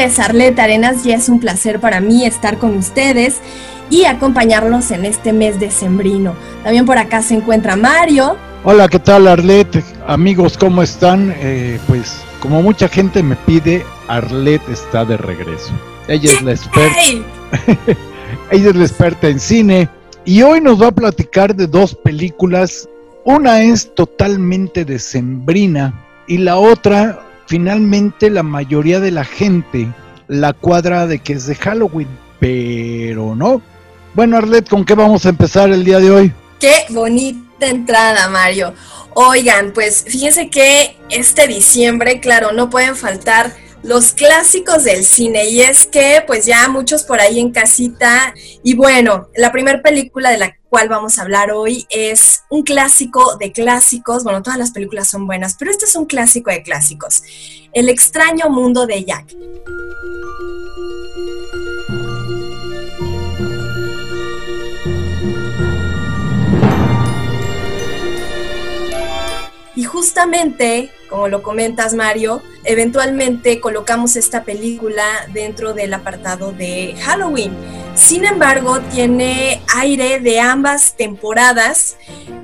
Arlette Arenas y es un placer para mí estar con ustedes y acompañarlos en este mes de sembrino. También por acá se encuentra Mario. Hola, ¿qué tal Arlette? Amigos, ¿cómo están? Eh, pues como mucha gente me pide, Arlette está de regreso. Ella es la experta. Ella es la experta en cine y hoy nos va a platicar de dos películas. Una es totalmente decembrina y la otra, finalmente, la mayoría de la gente la cuadra de que es de Halloween, pero no. Bueno, Arlet, ¿con qué vamos a empezar el día de hoy? Qué bonita entrada, Mario. Oigan, pues fíjense que este diciembre, claro, no pueden faltar los clásicos del cine y es que pues ya muchos por ahí en casita y bueno, la primera película de la cual vamos a hablar hoy es un clásico de clásicos, bueno, todas las películas son buenas, pero este es un clásico de clásicos, El extraño mundo de Jack. Justamente, como lo comentas Mario, eventualmente colocamos esta película dentro del apartado de Halloween. Sin embargo, tiene aire de ambas temporadas,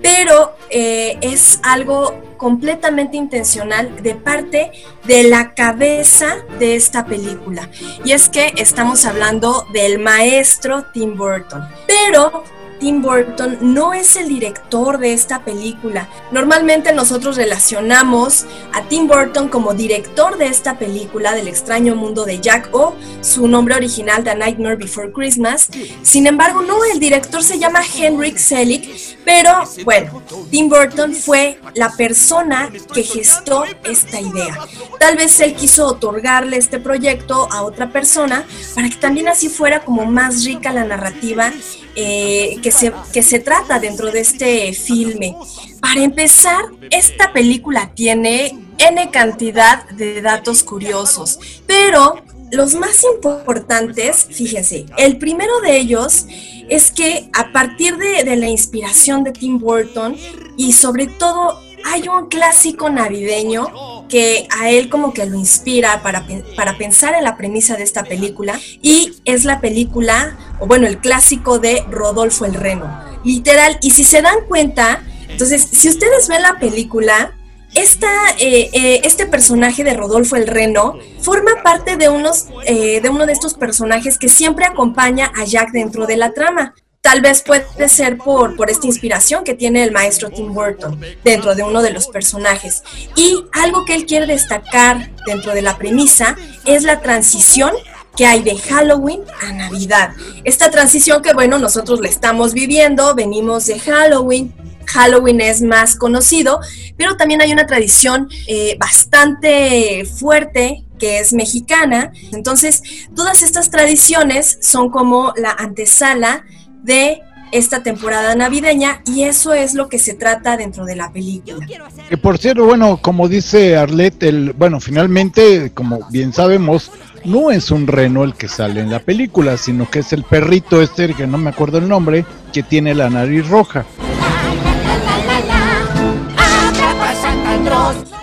pero eh, es algo completamente intencional de parte de la cabeza de esta película. Y es que estamos hablando del maestro Tim Burton. Pero Tim Burton no es el director de esta película. Normalmente nosotros relacionamos a Tim Burton como director de esta película del extraño mundo de Jack o su nombre original The Nightmare Before Christmas. Sin embargo, no, el director se llama Henrik Selick, pero bueno, Tim Burton fue la persona que gestó esta idea. Tal vez él quiso otorgarle este proyecto a otra persona para que también así fuera como más rica la narrativa eh, que, se, que se trata dentro de este filme. Para empezar, esta película tiene N cantidad de datos curiosos, pero los más importantes, fíjense, el primero de ellos es que a partir de, de la inspiración de Tim Burton y sobre todo hay un clásico navideño que a él como que lo inspira para, para pensar en la premisa de esta película y es la película, o bueno, el clásico de Rodolfo el Reno. Literal, y si se dan cuenta, entonces, si ustedes ven la película, esta, eh, eh, este personaje de Rodolfo el Reno forma parte de, unos, eh, de uno de estos personajes que siempre acompaña a Jack dentro de la trama. Tal vez puede ser por, por esta inspiración que tiene el maestro Tim Burton dentro de uno de los personajes. Y algo que él quiere destacar dentro de la premisa es la transición que hay de Halloween a Navidad. Esta transición que, bueno, nosotros la estamos viviendo, venimos de Halloween, Halloween es más conocido, pero también hay una tradición eh, bastante fuerte que es mexicana. Entonces, todas estas tradiciones son como la antesala de esta temporada navideña y eso es lo que se trata dentro de la película. Que por cierto, bueno, como dice Arlette, el, bueno, finalmente, como bien sabemos, no es un reno el que sale en la película, sino que es el perrito este, que no me acuerdo el nombre, que tiene la nariz roja.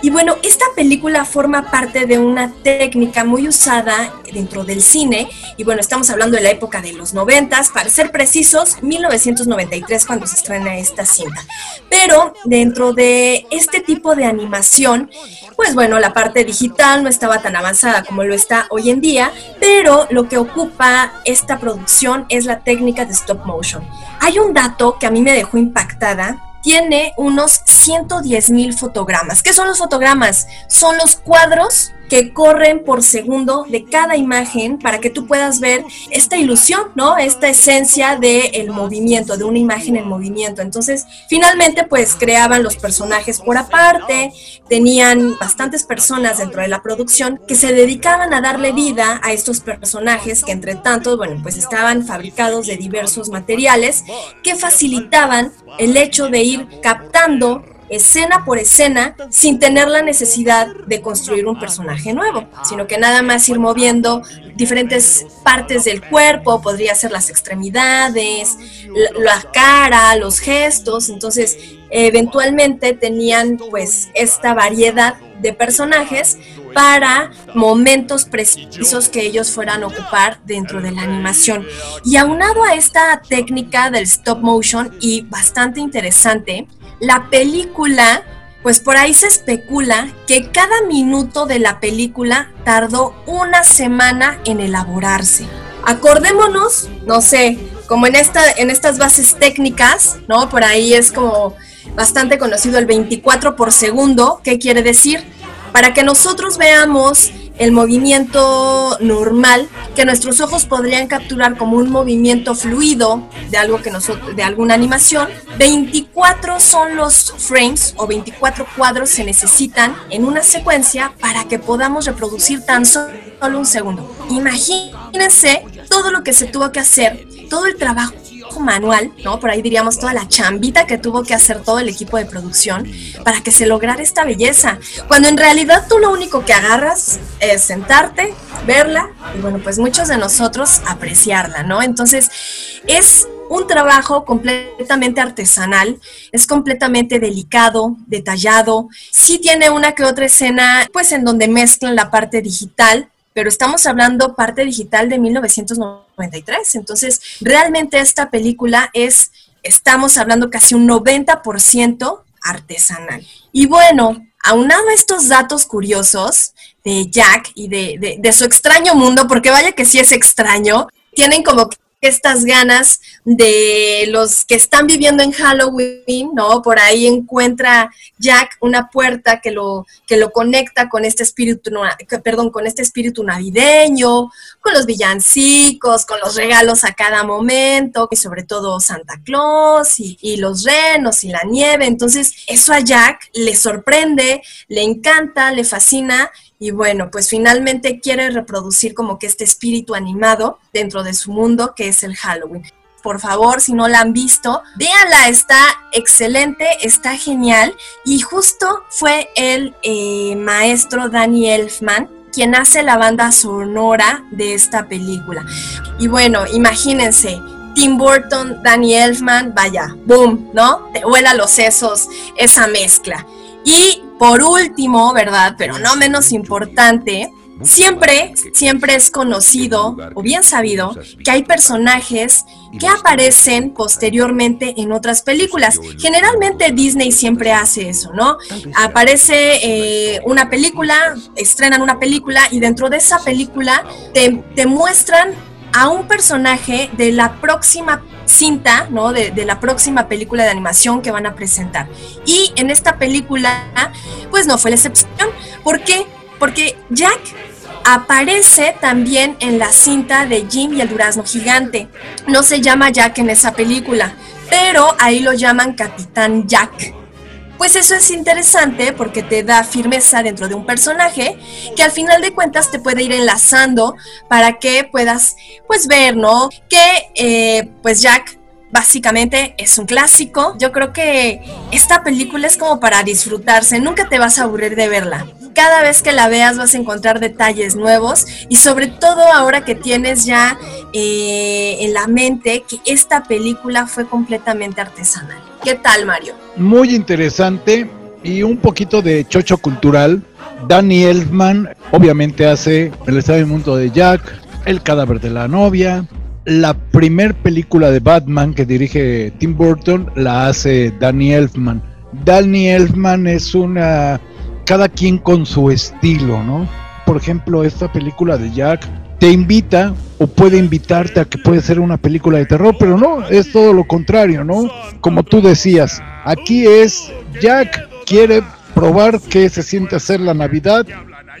Y bueno, esta película forma parte de una técnica muy usada dentro del cine, y bueno, estamos hablando de la época de los noventas, para ser precisos, 1993 cuando se estrena esta cinta. Pero dentro de este tipo de animación, pues bueno, la parte digital no estaba tan avanzada como lo está hoy en día, pero lo que ocupa esta producción es la técnica de stop motion. Hay un dato que a mí me dejó impactada tiene unos 110 mil fotogramas. ¿Qué son los fotogramas? Son los cuadros que corren por segundo de cada imagen para que tú puedas ver esta ilusión, ¿no? Esta esencia del movimiento, de una imagen en movimiento. Entonces, finalmente, pues creaban los personajes por aparte, tenían bastantes personas dentro de la producción que se dedicaban a darle vida a estos personajes que entre tanto, bueno, pues estaban fabricados de diversos materiales que facilitaban el hecho de ir captando escena por escena sin tener la necesidad de construir un personaje nuevo, sino que nada más ir moviendo diferentes partes del cuerpo, podría ser las extremidades, la, cara, los gestos, entonces eventualmente tenían pues esta variedad de personajes para momentos precisos que ellos fueran a ocupar dentro de la animación. Y aunado a esta técnica del stop motion y bastante interesante, la película, pues por ahí se especula que cada minuto de la película tardó una semana en elaborarse. Acordémonos, no sé, como en, esta, en estas bases técnicas, ¿no? Por ahí es como bastante conocido el 24 por segundo. ¿Qué quiere decir? Para que nosotros veamos el movimiento normal que nuestros ojos podrían capturar como un movimiento fluido de algo que de alguna animación. 24 son los frames o 24 cuadros se necesitan en una secuencia para que podamos reproducir tan solo un segundo. Imagínense todo lo que se tuvo que hacer todo el trabajo manual, ¿no? Por ahí diríamos toda la chambita que tuvo que hacer todo el equipo de producción para que se lograra esta belleza. Cuando en realidad tú lo único que agarras es sentarte, verla y bueno, pues muchos de nosotros apreciarla, ¿no? Entonces es un trabajo completamente artesanal, es completamente delicado, detallado. Sí tiene una que otra escena, pues en donde mezclan la parte digital, pero estamos hablando parte digital de 1993. Entonces, realmente esta película es, estamos hablando casi un 90% artesanal. Y bueno, aunado a estos datos curiosos de Jack y de, de, su extraño mundo, porque vaya que sí es extraño, tienen como estas ganas de los que están viviendo en Halloween, ¿no? Por ahí encuentra Jack una puerta que lo, que lo conecta con este espíritu, perdón, con este espíritu navideño, con los villancicos, con los regalos a cada momento, y sobre todo Santa Claus y, y los renos y la nieve. Entonces, eso a Jack le sorprende, le encanta, le fascina y bueno, pues finalmente quiere reproducir como que este espíritu animado dentro de su mundo que es el Halloween. Por favor, si no la han visto, véanla, está excelente, está genial. Y justo fue el eh, maestro Danny Elfman quien hace la banda sonora de esta película. Y bueno, imagínense, Tim Burton, Danny Elfman, vaya, boom, ¿no? Te vuela los sesos esa mezcla. Y por último, ¿verdad? Pero no menos importante, siempre, siempre es conocido o bien sabido que hay personajes que aparecen posteriormente en otras películas. Generalmente Disney siempre hace eso, ¿no? Aparece eh, una película, estrenan una película y dentro de esa película te, te muestran a un personaje de la próxima cinta, ¿no? De, la próxima película de animación que van a presentar. Y en esta película, pues no fue la excepción. ¿Por qué? Porque Jack aparece también en la cinta de Jim y el Durazno Gigante. No se llama Jack en esa película, pero ahí lo llaman Capitán Jack pues eso es interesante porque te da firmeza dentro de un personaje que al final de cuentas te puede ir enlazando para que puedas pues ver, ¿no? Que eh, pues Jack básicamente es un clásico. Yo creo que esta película es como para disfrutarse, nunca te vas a aburrir de verla. Cada vez que la veas vas a encontrar detalles nuevos y sobre todo ahora que tienes ya eh, en la mente que esta película fue completamente artesanal. ¿Qué tal, Mario? Muy interesante y un poquito de chocho cultural. Danny Elfman obviamente hace El Estado Mundo de Jack, El cadáver de la novia. La primer película de Batman que dirige Tim Burton la hace Danny Elfman. Danny Elfman es una... cada quien con su estilo, ¿no? Por ejemplo, esta película de Jack te invita o puede invitarte a que puede ser una película de terror, pero no, es todo lo contrario, ¿no? Como tú decías, aquí es Jack quiere probar qué se siente hacer la Navidad.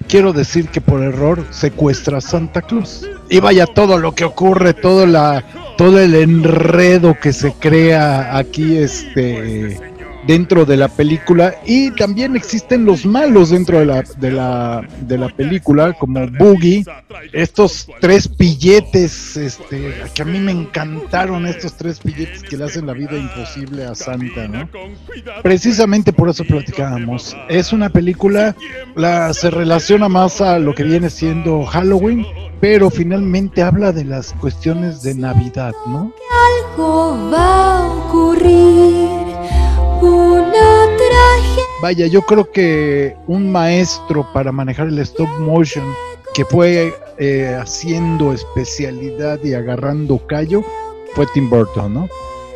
Quiero decir que por error secuestra a Santa Cruz. Y vaya todo lo que ocurre, todo la todo el enredo que se crea aquí este dentro de la película y también existen los malos dentro de la, de la, de la película como Boogie, estos tres pilletes, este, que a mí me encantaron estos tres pilletes que le hacen la vida imposible a Santa, ¿no? Precisamente por eso platicábamos. Es una película, la, se relaciona más a lo que viene siendo Halloween, pero finalmente habla de las cuestiones de Navidad, ¿no? Algo va a ocurrir vaya, yo creo que un maestro para manejar el stop motion que fue eh, haciendo especialidad y agarrando callo fue Tim Burton, ¿no?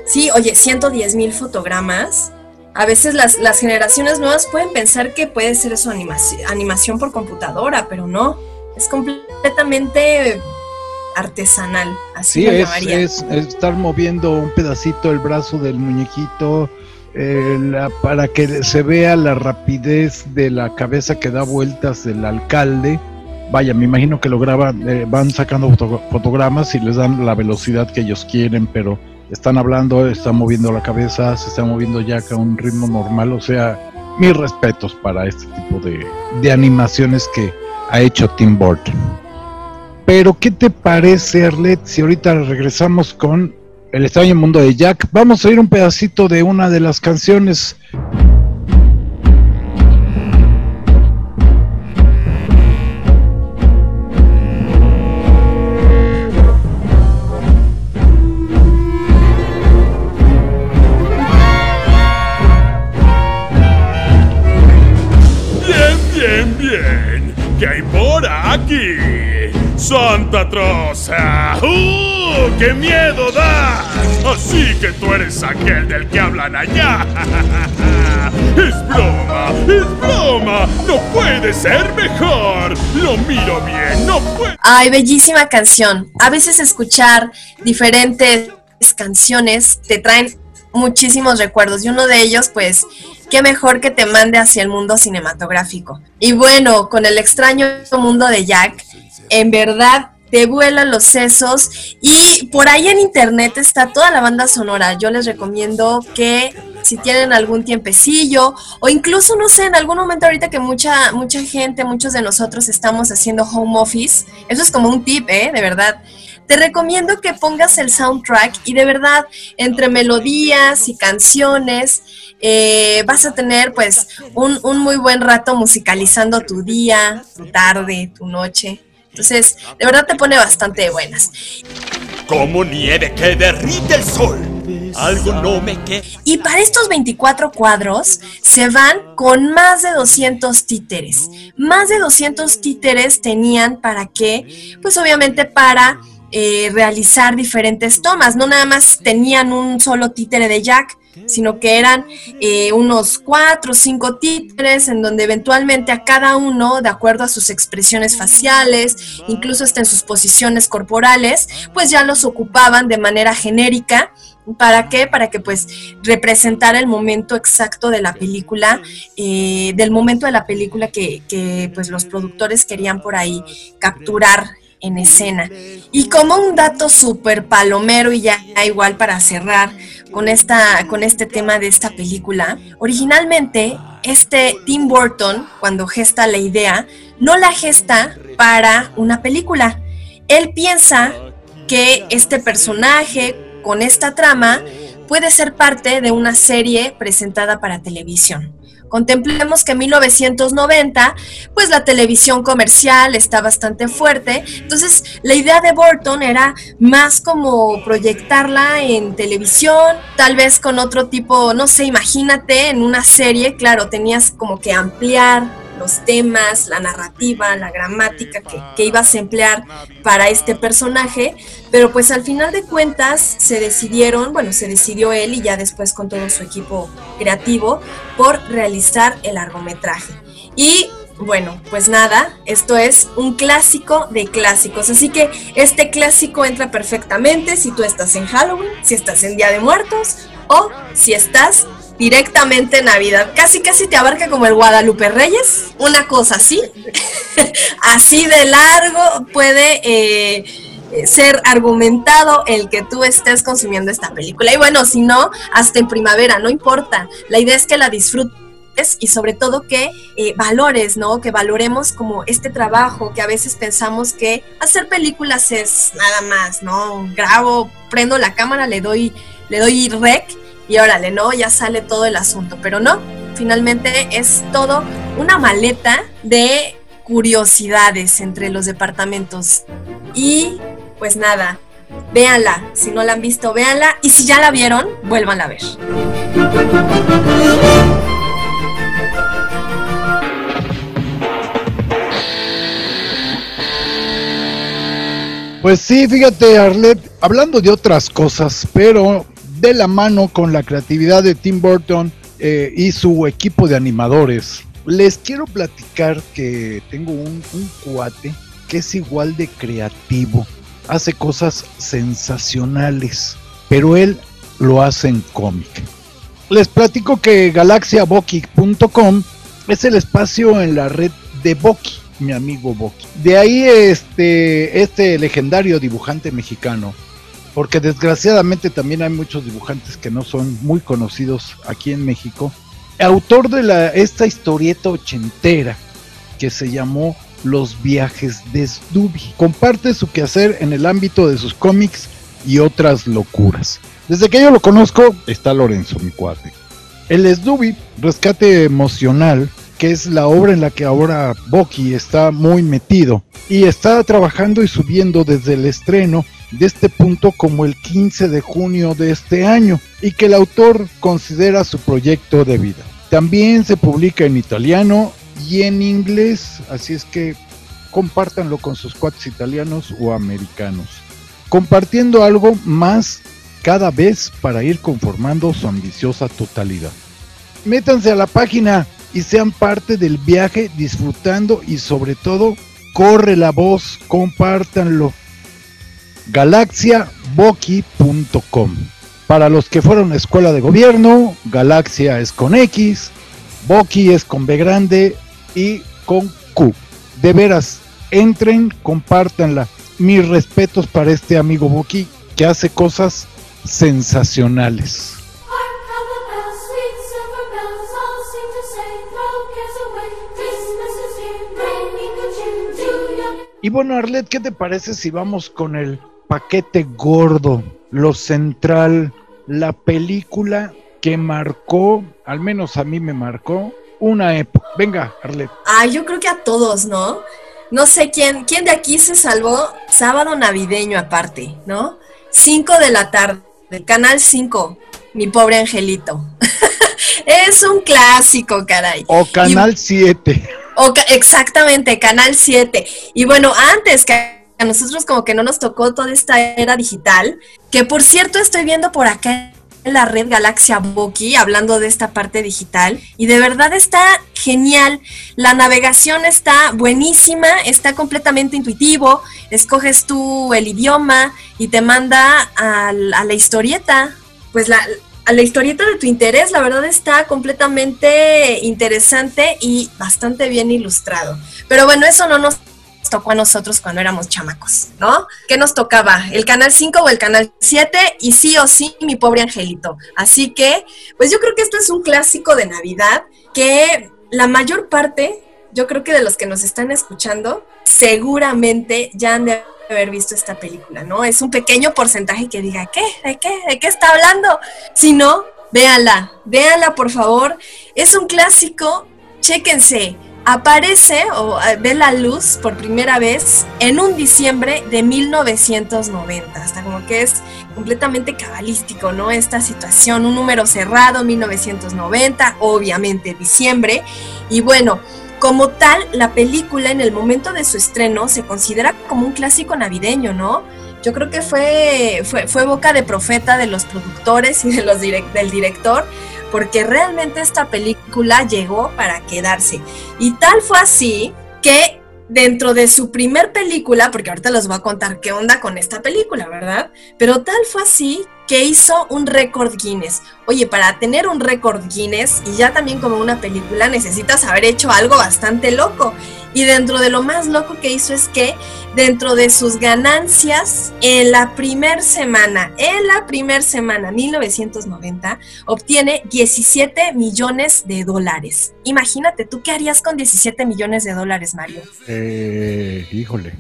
Sí, oye, 110 mil fotogramas. A veces las, las, generaciones nuevas pueden pensar que puede ser eso animación, animación por computadora, pero no. Es completamente artesanal, así sí, es, es, estar moviendo un pedacito el brazo del muñequito eh, para que se vea la rapidez de la cabeza que da vueltas del alcalde. Vaya, me imagino que lo graban, eh, van sacando fotogramas y les dan la velocidad que ellos quieren, pero están hablando, están moviendo la cabeza, se está moviendo ya a un ritmo normal, o sea, mis respetos para este tipo de, de animaciones que ha hecho Tim Burton. Pero, ¿qué te parece, Arlet, si ahorita regresamos con El extraño mundo de Jack? Vamos a oír un pedacito de una de las canciones ¡Santa Troza! ¡Uh! ¡Qué miedo da! Así que tú eres aquel del que hablan allá. ¡Es broma! ¡Es broma! ¡No puede ser mejor! Lo miro bien, no puede. Ay, bellísima canción. A veces escuchar diferentes canciones te traen muchísimos recuerdos y uno de ellos, pues, qué mejor que te mande hacia el mundo cinematográfico. Y bueno, con el extraño mundo de Jack, en verdad te vuelan los sesos y por ahí en internet está toda la banda sonora. Yo les recomiendo que si tienen algún tiempecillo o incluso no sé, en algún momento ahorita que mucha mucha gente, muchos de nosotros estamos haciendo home office, eso es como un tip, ¿eh? De verdad. Te recomiendo que pongas el soundtrack y de verdad entre melodías y canciones eh, vas a tener pues un, un muy buen rato musicalizando tu día, tu tarde, tu noche. Entonces, de verdad te pone bastante buenas. Como nieve que derrite el sol. Algo no me queda. Y para estos 24 cuadros se van con más de 200 títeres. Más de 200 títeres tenían para qué? Pues obviamente para eh, realizar diferentes tomas. No nada más tenían un solo títere de Jack, sino que eran eh, unos cuatro o cinco títeres en donde eventualmente a cada uno, de acuerdo a sus expresiones faciales, incluso hasta en sus posiciones corporales, pues ya los ocupaban de manera genérica. ¿Para qué? Para que pues representara el momento exacto de la película, eh, del momento de la película que, que pues los productores querían por ahí capturar en escena. Y como un dato súper palomero y ya igual para cerrar, con, esta, con este tema de esta película. Originalmente, este Tim Burton, cuando gesta la idea, no la gesta para una película. Él piensa que este personaje con esta trama puede ser parte de una serie presentada para televisión. Contemplemos que en 1990, pues la televisión comercial está bastante fuerte, entonces la idea de Burton era más como proyectarla en televisión, tal vez con otro tipo, no sé, imagínate en una serie, claro, tenías como que ampliar los temas, la narrativa, la gramática que, ibas a emplear para este personaje, pero pues al final de cuentas se decidieron, bueno, se decidió él y ya después con todo su equipo creativo por realizar el largometraje. Y bueno, pues nada, esto es un clásico de clásicos, así que este clásico entra perfectamente si tú estás en Halloween, si estás en Día de Muertos o si estás directamente Navidad. Casi, casi te abarca como el Guadalupe Reyes, una cosa así. así de largo puede eh, ser argumentado el que tú estés consumiendo esta película. Y bueno, si no, hasta en primavera, no importa. La idea es que la disfrutes y sobre todo que eh, valores, ¿no? Que valoremos como este trabajo que a veces pensamos que hacer películas es nada más, ¿no? Grabo, prendo la cámara, le doy, le doy rec y órale, ¿no? Ya sale todo el asunto, pero no, finalmente es todo una maleta de curiosidades entre los departamentos. Y pues nada, véanla, si no la han visto, véanla y si ya la vieron, vuélvanla a ver. Pues sí, fíjate Arlet, hablando de otras cosas, pero de la mano con la creatividad de Tim Burton eh, y su equipo de animadores, les quiero platicar que tengo un, cuate que es igual de creativo, hace cosas sensacionales, pero él lo hace en cómic. Les platico que galaxiaboki.com es el espacio en la red de Boki, mi amigo Boki. De ahí este, este legendario dibujante mexicano, porque desgraciadamente también hay muchos dibujantes que no son muy conocidos aquí en México, autor de la, esta historieta ochentera que se llamó Los viajes de Sdooby. Comparte su quehacer en el ámbito de sus cómics y otras locuras. Desde que yo lo conozco, está Lorenzo, mi cuate. El Sdooby, Rescate Emocional, que es la obra en la que ahora Boki está muy metido y está trabajando y subiendo desde el estreno de este punto como el 15 de junio de este año y que el autor considera su proyecto de vida. También se publica en italiano y en inglés, así es que compártanlo con sus cuates italianos o americanos, compartiendo algo más cada vez para ir conformando su ambiciosa totalidad. Métanse a la página y sean parte del viaje disfrutando y sobre todo corre la voz, compártanlo. galaxiaboki.com Para los que fueron a escuela de gobierno, Galaxia es con X, Boki es con B grande y con Q. De veras, entren, compártanla. Mis respetos para este amigo Boki que hace cosas sensacionales. Y bueno, Arlet, ¿qué te parece si vamos con el paquete gordo, lo central, la película que marcó, al menos a mí me marcó, una época? Venga, Arlet. Ah, yo creo que a todos, ¿no? No sé quién, quién de aquí se salvó sábado navideño aparte, ¿no? 5 de la tarde, Canal 5, mi pobre angelito. es un clásico, caray. O Canal 7 exactamente, Canal 7. Y bueno, antes que a nosotros como que no nos tocó toda esta era digital, que por cierto estoy viendo por acá en la red Galaxia Boki, hablando de esta parte digital, y de verdad está genial. La navegación está buenísima, está completamente intuitivo, escoges tú el idioma y te manda a, a la historieta. Pues la, la historieta de tu interés, la verdad está completamente interesante y bastante bien ilustrado. Pero bueno, eso no nos tocó a nosotros cuando éramos chamacos, ¿no? ¿Qué nos tocaba? ¿El canal 5 o el canal 7? Y sí o sí, mi pobre angelito. Así que, pues yo creo que esto es un clásico de Navidad que la mayor parte, yo creo que de los que nos están escuchando, seguramente ya han de haber visto esta película, ¿no? Es un pequeño porcentaje que diga, ¿qué? ¿De qué? ¿De qué está hablando? Si no, véala, véala por favor. Es un clásico, chéquense. Aparece o eh, ve la luz por primera vez en un diciembre de 1990. Hasta como que es completamente cabalístico, ¿no? Esta situación, un número cerrado, 1990, obviamente diciembre. Y bueno, como tal, la película en el momento de su estreno se considera como un clásico navideño, ¿no? Yo creo que fue, fue, boca de profeta de los productores y de los del director, porque realmente esta película llegó para quedarse. Y tal fue así que dentro de su primer película, porque ahorita les voy a contar qué onda con esta película, ¿verdad? Pero tal fue así que hizo un récord Guinness. Oye, para tener un récord Guinness y ya también como una película necesitas haber hecho algo bastante loco. Y dentro de lo más loco que hizo es que dentro de sus ganancias en la primer semana, en la primer semana, 1990, obtiene 17 millones de dólares. Imagínate, ¿tú qué harías con 17 millones de dólares, Mario? Eh, híjole.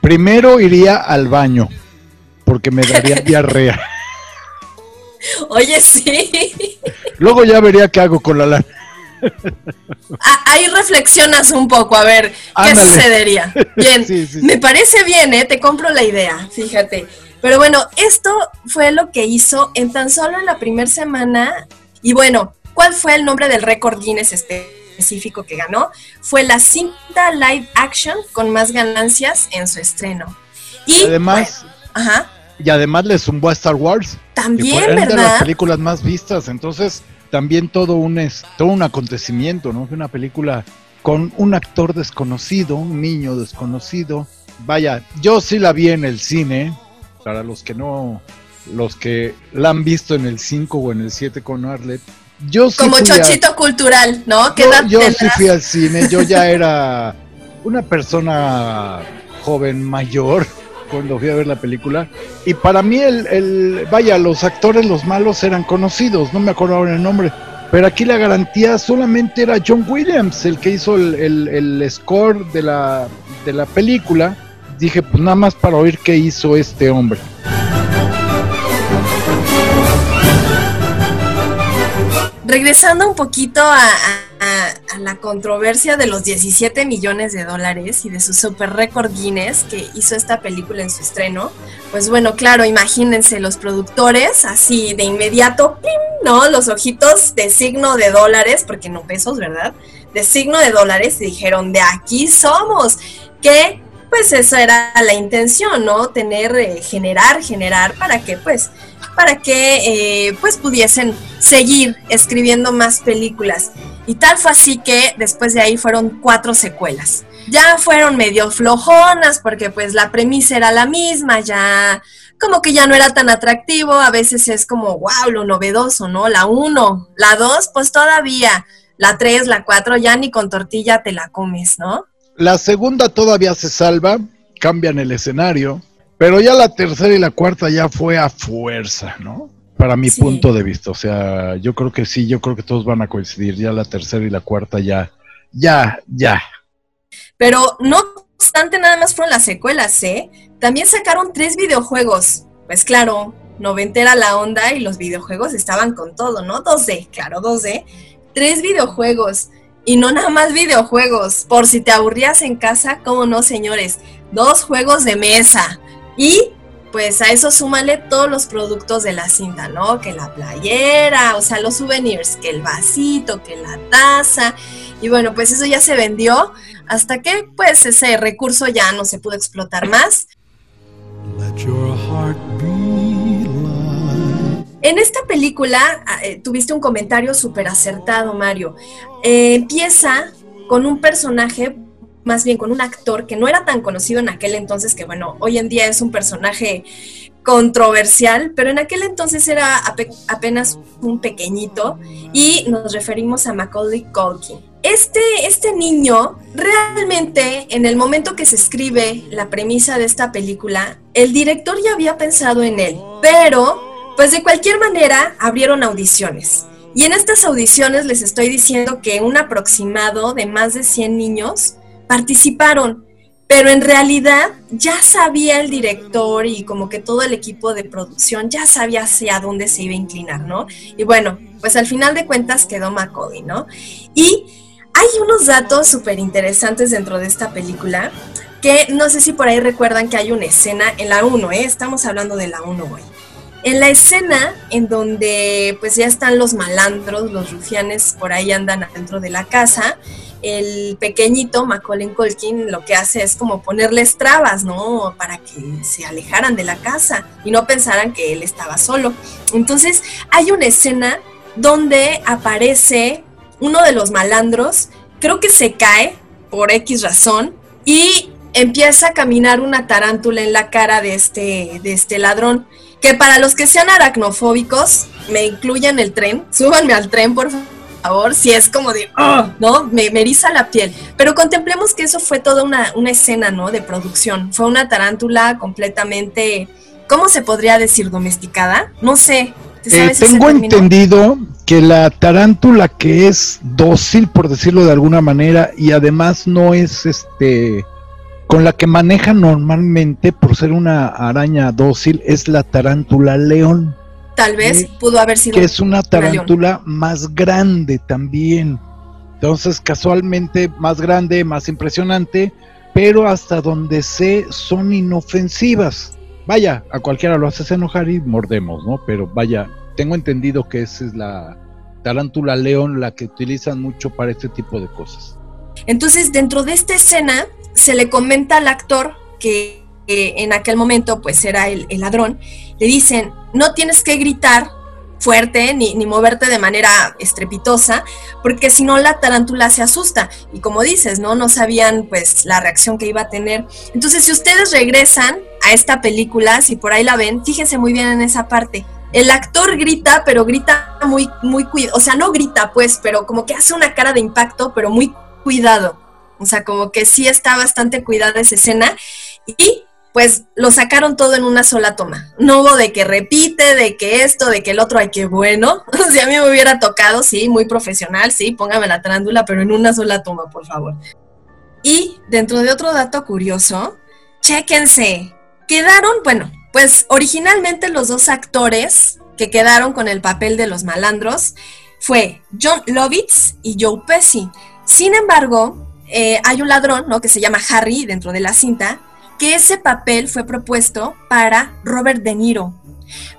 Primero iría al baño porque me daría diarrea. Oye, sí. Luego ya vería qué hago con la lana. Ah, ahí reflexionas un poco, a ver, ¿qué sucedería? Bien, me parece bien, ¿eh? Te compro la idea, fíjate. Pero bueno, esto fue lo que hizo en tan solo en la primera semana. Y bueno, ¿cuál fue el nombre del récord Guinness específico que ganó? Fue la cinta live action con más ganancias en su estreno. Y además, ajá. Y además le zumbó a Star Wars. También, que ¿verdad? de las películas más vistas. Entonces, también todo un, es, todo un acontecimiento, ¿no? Una película con un actor desconocido, un niño desconocido. Vaya, yo sí la vi en el cine. Para los que no, los que la han visto en el 5 o en el 7 con Arlet. Yo sí Como chochito cultural, ¿no? ¿Qué yo, yo sí fui al cine, yo ya era una persona joven mayor cuando fui a ver la película. Y para mí, el, el- vaya, los actores, los malos eran conocidos, no me acuerdo ahora el nombre. Pero aquí la garantía solamente era John Williams, el que hizo el, el- el score de la, de la película. Dije, pues nada más para oír qué hizo este hombre. Regresando un poquito a, a- la controversia de los 17 millones de dólares y de su super récord Guinness que hizo esta película en su estreno, pues bueno, claro, imagínense los productores así de inmediato, ¡plim! ¿no? Los ojitos de signo de dólares, porque no pesos, ¿verdad? De signo de dólares dijeron, de aquí somos, que pues eso era la intención, ¿no? Tener, eh, generar, generar para que pues para que eh, pues pudiesen seguir escribiendo más películas. Y tal fue así que después de ahí fueron cuatro secuelas. Ya fueron medio flojonas porque pues la premisa era la misma, ya como que ya no era tan atractivo, a veces es como, wow, lo novedoso, ¿no? La uno, la dos, pues todavía, la tres, la cuatro, ya ni con tortilla te la comes, ¿no? La segunda todavía se salva, cambian el escenario, pero ya la tercera y la cuarta ya fue a fuerza, ¿no? Para mi Sí. punto de vista, o sea, yo creo que sí, yo creo que todos van a coincidir, ya la tercera y la cuarta ya, ya, ya. Pero no obstante, nada más fueron las secuelas, ¿eh? También sacaron tres videojuegos. Pues claro, noventera la onda y los videojuegos estaban con todo, ¿no? 2D, claro, 2D. Tres videojuegos. Y no nada más videojuegos. Por si te aburrías en casa, ¿cómo no, señores? Dos juegos de mesa. Y pues a eso súmale todos los productos de la cinta, ¿no? Que la playera, o sea, los souvenirs, que el vasito, que la taza. Y bueno, pues eso ya se vendió hasta que pues ese recurso ya no se pudo explotar más. Let your heart. En esta película ah, eh, tuviste un comentario súper acertado, Mario. Eh, empieza con un personaje, más bien con un actor que no era tan conocido en aquel entonces, que bueno, hoy en día es un personaje controversial, pero en aquel entonces era ape- apenas un pequeñito y nos referimos a Macaulay Culkin. Este, este niño, realmente, en el momento que se escribe la premisa de esta película, el director ya había pensado en él, pero, pues de cualquier manera, abrieron audiciones. Y en estas audiciones les estoy diciendo que un aproximado de más de 100 niños participaron, pero en realidad ya sabía el director y como que todo el equipo de producción ya sabía hacia dónde se iba a inclinar, ¿no? Y bueno, pues al final de cuentas quedó Macaulay, ¿no? Y hay unos datos súper interesantes dentro de esta película que no sé si por ahí recuerdan que hay una escena en la 1, ¿eh? Estamos hablando de la 1 hoy. En la escena en donde pues ya están los malandros, los rufianes por ahí andan adentro de la casa, el pequeñito Macaulay Culkin lo que hace es como ponerles trabas, ¿no? Para que se alejaran de la casa y no pensaran que él estaba solo. Entonces hay una escena donde aparece uno de los malandros, creo que se cae por X razón y empieza a caminar una tarántula en la cara de este, de este ladrón. Que para los que sean aracnofóbicos, me incluyan el tren, súbanme al tren, por favor, si es como de, "Ah", ¿no? Me, me eriza la piel. Pero contemplemos que eso fue toda una, una escena, ¿no? De producción. Fue una tarántula completamente, ¿cómo se podría decir? ¿Domesticada? No sé. ¿te Eh, tengo entendido que la tarántula que es dócil, por decirlo de alguna manera, y además no es este con la que maneja normalmente por ser una araña dócil, es la tarántula león, Tal vez Sí. pudo haber sido. que es una tarántula más grande también. Entonces, casualmente más grande, más impresionante, pero hasta donde sé son inofensivas. Vaya, a cualquiera lo haces enojar y mordemos, ¿no? Pero vaya, tengo entendido que esa es la tarántula león la que utilizan mucho para este tipo de cosas. Entonces, dentro de esta escena, se le comenta al actor que en aquel momento pues era el, ladrón, le dicen, no tienes que gritar fuerte ni, ni, moverte de manera estrepitosa, porque si no la tarántula se asusta. Y como dices, ¿no? No sabían pues la reacción que iba a tener. Entonces, si ustedes regresan a esta película, si por ahí la ven, fíjense muy bien en esa parte. El actor grita, pero grita muy, muy cuidado. O sea, no grita, pues, pero como que hace una cara de impacto, pero muy cuidado. O sea, como que sí está bastante cuidada esa escena. Y pues lo sacaron todo en una sola toma. No hubo de que repite, de que esto, de que el otro, ay, qué bueno. si a mí me hubiera tocado, sí, muy profesional, sí, póngame la trándula, pero en una sola toma, por favor. Y dentro de otro dato curioso, chéquense, quedaron, bueno, pues originalmente los dos actores que quedaron con el papel de los malandros fue John Lovitz y Joe Pesci. Sin embargo, eh, hay un ladrón, ¿no? Que se llama Harry dentro de la cinta, que ese papel fue propuesto para Robert De Niro.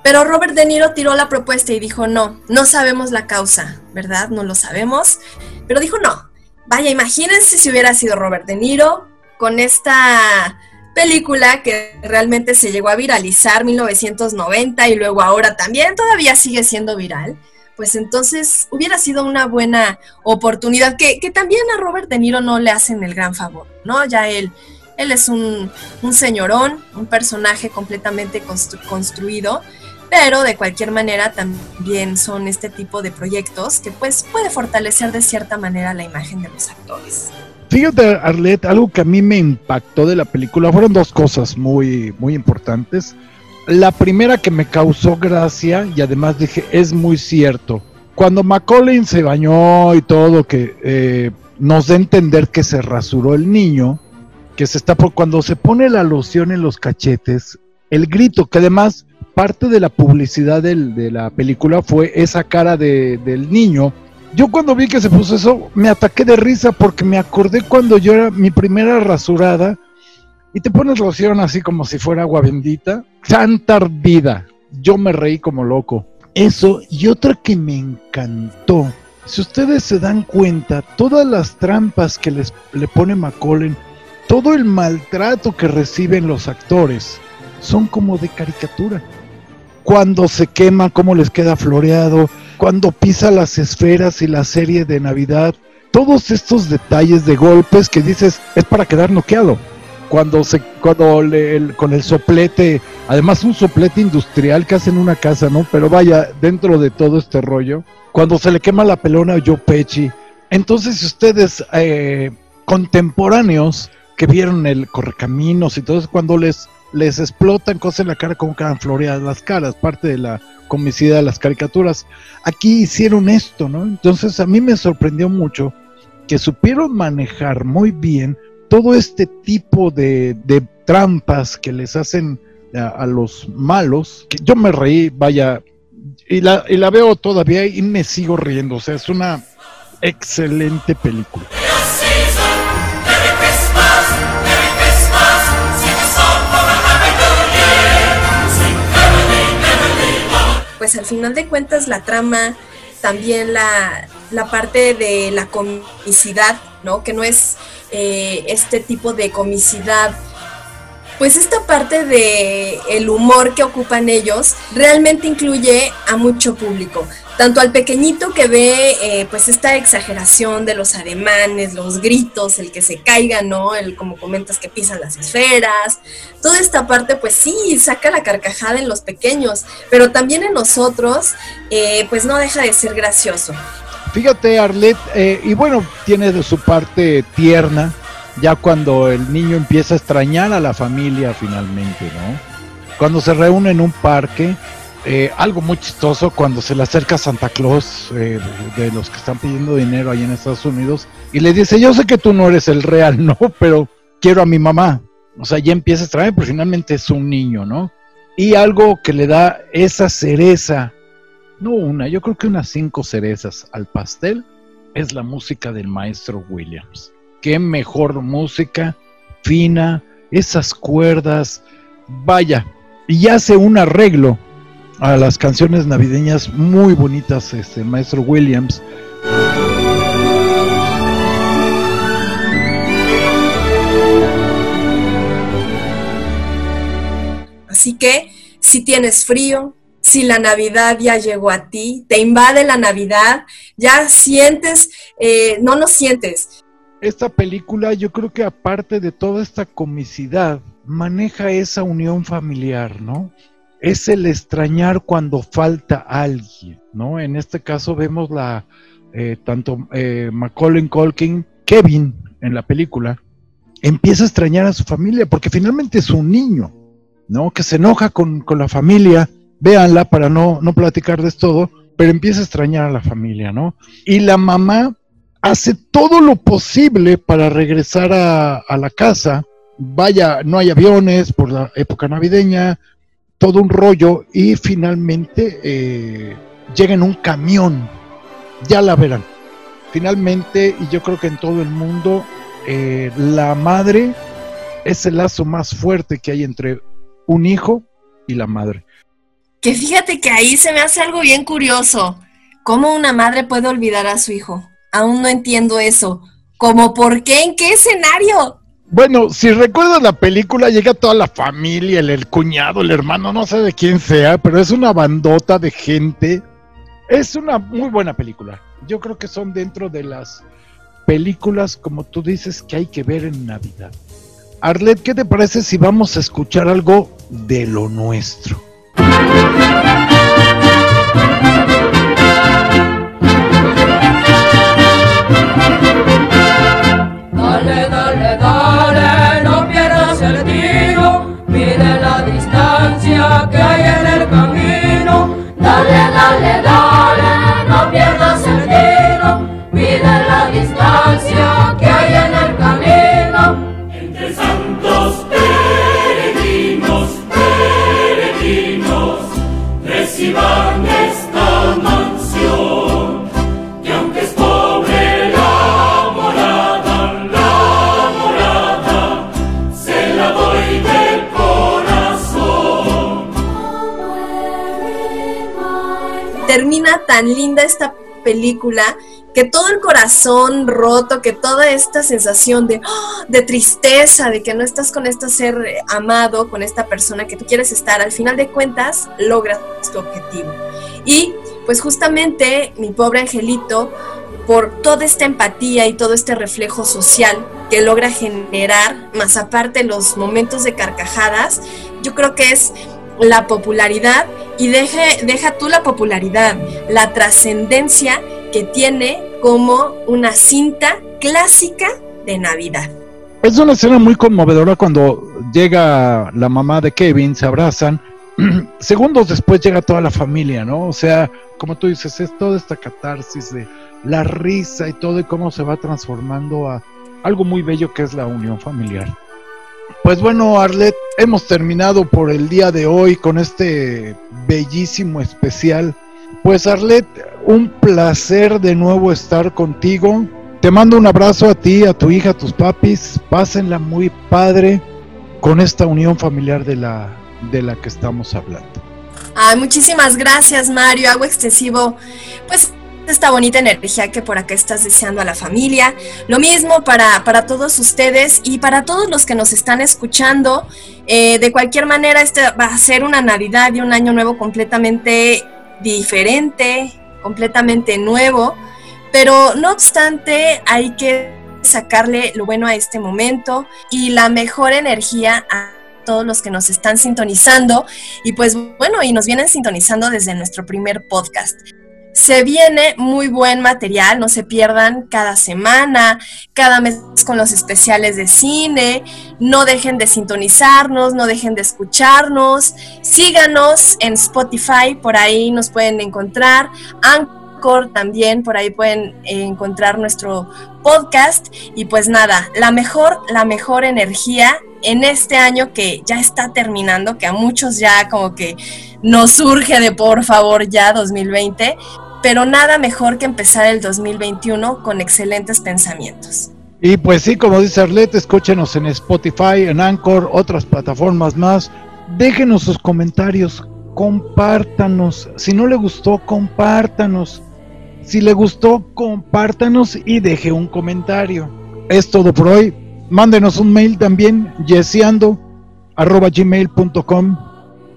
Pero Robert De Niro tiró la propuesta y dijo, no, no sabemos la causa, ¿verdad? No lo sabemos. Pero dijo, no, vaya, imagínense si hubiera sido Robert De Niro con esta película que realmente se llegó a viralizar 1990 y luego ahora también todavía sigue siendo viral pues entonces hubiera sido una buena oportunidad que, que, también a Robert De Niro no le hacen el gran favor, ¿no? Ya él él es un, señorón, un personaje completamente construido, pero de cualquier manera también son este tipo de proyectos que pues puede fortalecer de cierta manera la imagen de los actores. Fíjate, Arlette, algo que a mí me impactó de la película fueron dos cosas muy, muy importantes. La primera que me causó gracia y además dije, es muy cierto. Cuando Macaulay se bañó y todo, que eh, nos da a entender que se rasuró el niño, que se está por cuando se pone la loción en los cachetes, el grito, que además parte de la publicidad de la película fue esa cara de, del niño. Yo cuando vi que se puso eso, me ataqué de risa porque me acordé cuando yo era mi primera rasurada y te pones loción así como si fuera agua bendita, santa ardida. Yo me reí como loco. Eso y otra que me encantó. Si ustedes se dan cuenta, todas las trampas que les, le pone Macaulay todo el maltrato que reciben los actores son como de caricatura. Cuando se quema, cómo les queda floreado, cuando pisa las esferas y la serie de Navidad, todos estos detalles de golpes que dices es para quedar noqueado. Cuando se, cuando con el soplete, además un soplete industrial que hacen una casa, ¿no? Pero vaya, dentro de todo este rollo, cuando se le quema la pelona a Joe Pesci, entonces ustedes eh, contemporáneos que vieron el correcaminos y todo eso, cuando les, les explotan cosas en la cara, como quedan floreadas las caras, parte de la comicidad de las caricaturas. Aquí hicieron esto, ¿no? Entonces a mí me sorprendió mucho que supieron manejar muy bien todo este tipo de, trampas que les hacen a, los malos, que yo me reí, vaya, y la, y la veo todavía y me sigo riendo, o sea, es una excelente película. pues al final de cuentas la trama, también la, parte de la comicidad, ¿no? Que no es eh, este tipo de comicidad pues esta parte de el humor que ocupan ellos realmente incluye a mucho público tanto al pequeñito que ve eh, pues esta exageración de los ademanes, los gritos, el que se caiga, ¿no? El como comentas que pisan las esferas, toda esta parte pues sí saca la carcajada en los pequeños, pero también en nosotros eh, pues no deja de ser gracioso. Fíjate Arlet, eh, y bueno, tiene de su parte tierna, ya cuando el niño empieza a extrañar a la familia finalmente, ¿no? Cuando se reúne en un parque, eh, algo muy chistoso cuando se le acerca Santa Claus eh, de, los que están pidiendo dinero ahí en Estados Unidos y le dice, yo sé que tú no eres el real, ¿no? Pero quiero a mi mamá. O sea, ya empieza a extrañar, pero finalmente es un niño, ¿no? Y algo que le da esa cereza, no una, yo creo que unas cinco cerezas al pastel, es la música del maestro Williams. Qué mejor música, fina, esas cuerdas, vaya, y hace un arreglo a las canciones navideñas muy bonitas, este maestro Williams. Así que si tienes frío, si la Navidad ya llegó a ti, te invade la Navidad, ya sientes, eh, no lo sientes. Esta película yo creo que aparte de toda esta comicidad, maneja esa unión familiar, ¿no? Es el extrañar cuando falta alguien, ¿no? En este caso vemos la, eh, tanto eh, Macaulay Culkin, Kevin en la película, empieza a extrañar a su familia porque finalmente es un niño, ¿no? Que se enoja con, la familia, véanla para no, no platicarles todo, pero empieza a extrañar a la familia, ¿no? Y la mamá hace todo lo posible para regresar a, a la casa, vaya, no hay aviones por la época navideña, todo un rollo y finalmente eh, llega en un camión, ya la verán. Finalmente, y yo creo que en todo el mundo, eh, la madre es el lazo más fuerte que hay entre un hijo y la madre. Que fíjate que ahí se me hace algo bien curioso. ¿Cómo una madre puede olvidar a su hijo? Aún no entiendo eso. ¿Cómo por qué? ¿En qué escenario? Bueno, si recuerdas la película, llega toda la familia, el, cuñado, el hermano, no sé de quién sea, pero es una bandota de gente. Es una muy buena película. Yo creo que son dentro de las películas, como tú dices, que hay que ver en Navidad. Arlet, ¿qué te parece si vamos a escuchar algo de lo nuestro? Que hay en el camino. Dale, dale, dale, tan linda esta película que todo el corazón roto, que toda esta sensación de, ¡ah! de tristeza, de que no estás con este ser amado, con esta persona que tú quieres estar, al final de cuentas logras tu objetivo. Y pues justamente mi pobre angelito, por toda esta empatía y todo este reflejo social que logra generar, más aparte los momentos de carcajadas, yo creo que es la popularidad y deje, deja tú la popularidad, la trascendencia que tiene como una cinta clásica de Navidad. Es una escena muy conmovedora cuando llega la mamá de Kevin, se abrazan. Segundos después llega toda la familia, ¿no? O sea, como tú dices, es toda esta catarsis de la risa y todo y cómo se va transformando a algo muy bello que es la unión familiar. Pues bueno, Arlet, hemos terminado por el día de hoy con este bellísimo especial. Pues Arlet, un placer de nuevo estar contigo. Te mando un abrazo a ti, a tu hija, a tus papis. Pásenla muy padre con esta unión familiar de la, de la que estamos hablando. Ay, muchísimas gracias, Mario. Hago excesivo, pues esta bonita energía que por acá estás deseando a la familia. Lo mismo para, para todos ustedes y para todos los que nos están escuchando. Eh, de cualquier manera, este va a ser una Navidad y un año nuevo completamente diferente, completamente nuevo. Pero no obstante, hay que sacarle lo bueno a este momento y la mejor energía a todos los que nos están sintonizando y pues bueno, y nos vienen sintonizando desde nuestro primer podcast. Se viene muy buen material, no se pierdan cada semana, cada mes con los especiales de cine. No dejen de sintonizarnos, no dejen de escucharnos. Síganos en Spotify, por ahí nos pueden encontrar. Anchor también, por ahí pueden encontrar nuestro podcast. Y pues nada, la mejor, la mejor energía en este año que ya está terminando, que a muchos ya como que nos surge de por favor ya 2020, pero nada mejor que empezar el 2021 con excelentes pensamientos. Y pues sí, como dice Arlette, escúchenos en Spotify, en Anchor, otras plataformas más. Déjenos sus comentarios, compártanos. Si no le gustó, compártanos. Si le gustó, compártanos y deje un comentario. Es todo por hoy. Mándenos un mail también, gmail.com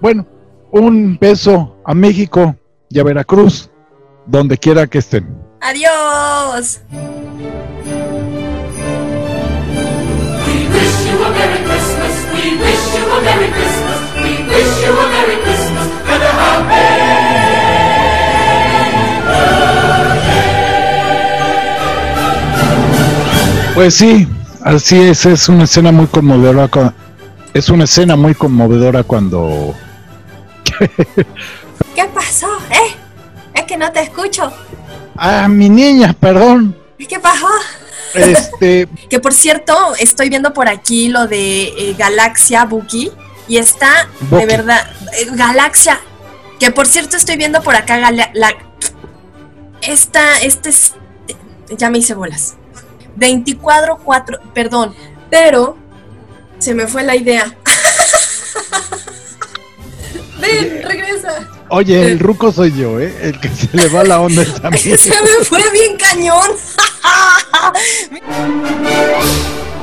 Bueno, un beso a México y a Veracruz, donde quiera que estén. Adiós. Pues sí, así es, es una escena muy conmovedora. Es una escena muy conmovedora cuando ¿Qué pasó? ¿Eh? Que no te escucho. Ah, mi niña, perdón. ¿Qué pasó? Este, Que por cierto, estoy viendo por aquí lo de eh, Galaxia Buki y está de verdad eh, Galaxia. Que por cierto estoy viendo por acá gala- la esta este es ya me hice bolas. 24 4, perdón, pero se me fue la idea. ven, regresa. Oye, el ruco soy yo, ¿eh? El que se le va la onda es a mí. se me fue bien cañón.